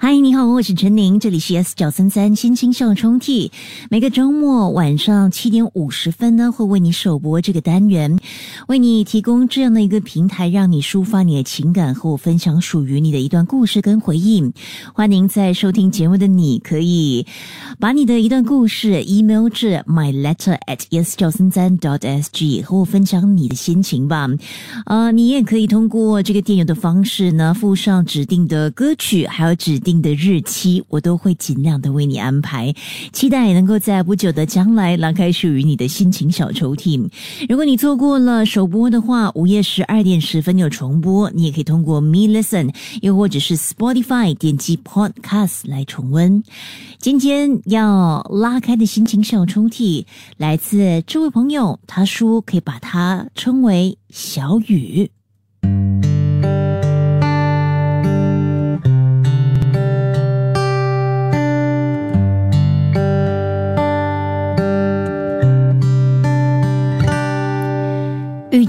嗨，你好，我是陈宁，这里是 S 九三三心情小抽屉。每个周末晚上七点五十分呢，会为你首播这个单元，为你提供这样的一个平台，让你抒发你的情感，和我分享属于你的一段故事跟回忆。欢迎在收听节目的你，可以把你的一段故事 email 至 my letter at s 九三三 dot s g，和我分享你的心情吧。呃，你也可以通过这个电邮的方式呢，附上指定的歌曲，还有指。定定的日期，我都会尽量的为你安排。期待能够在不久的将来拉开属于你的心情小抽屉。如果你错过了首播的话，午夜十二点十分有重播，你也可以通过 Me Listen，又或者是 Spotify 点击 Podcast 来重温。今天要拉开的心情小抽屉，来自这位朋友，他说可以把它称为小雨。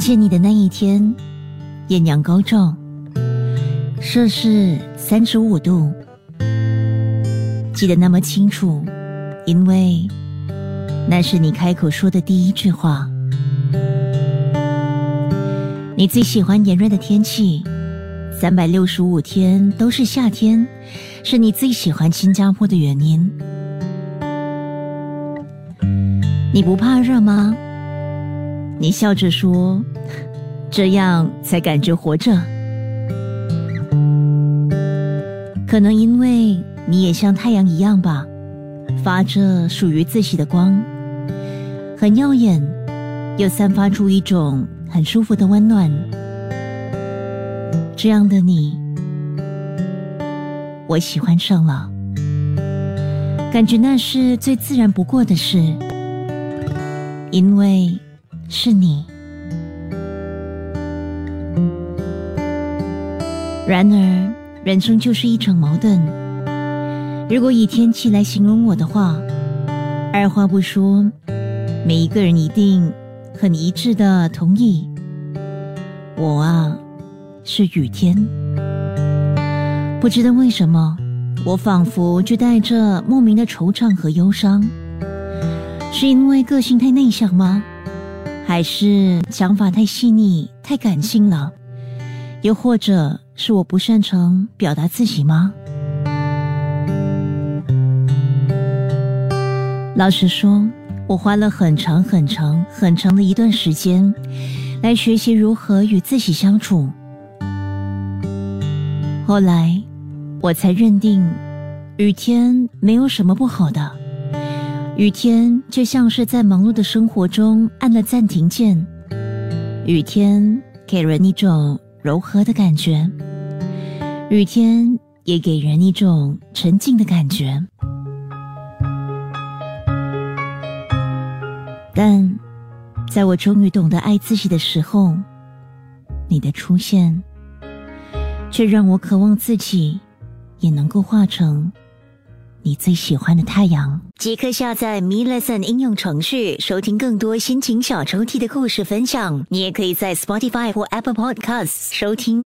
见你的那一天，艳阳高照，摄氏三十五度，记得那么清楚，因为那是你开口说的第一句话。你最喜欢炎热的天气，三百六十五天都是夏天，是你最喜欢新加坡的原因。你不怕热吗？你笑着说：“这样才感觉活着。”可能因为你也像太阳一样吧，发着属于自己的光，很耀眼，又散发出一种很舒服的温暖。这样的你，我喜欢上了，感觉那是最自然不过的事，因为。是你。然而，人生就是一场矛盾。如果以天气来形容我的话，二话不说，每一个人一定很一致的同意，我啊是雨天。不知道为什么，我仿佛就带着莫名的惆怅和忧伤，是因为个性太内向吗？还是想法太细腻、太感性了，又或者是我不擅长表达自己吗？老实说，我花了很长、很长、很长的一段时间，来学习如何与自己相处。后来，我才认定，雨天没有什么不好的。雨天就像是在忙碌的生活中按了暂停键，雨天给人一种柔和的感觉，雨天也给人一种沉静的感觉。但，在我终于懂得爱自己的时候，你的出现，却让我渴望自己也能够化成。你最喜欢的太阳，即刻下载 Me Lesson 应用程序，收听更多心情小抽屉的故事分享。你也可以在 Spotify 或 Apple Podcasts 收听。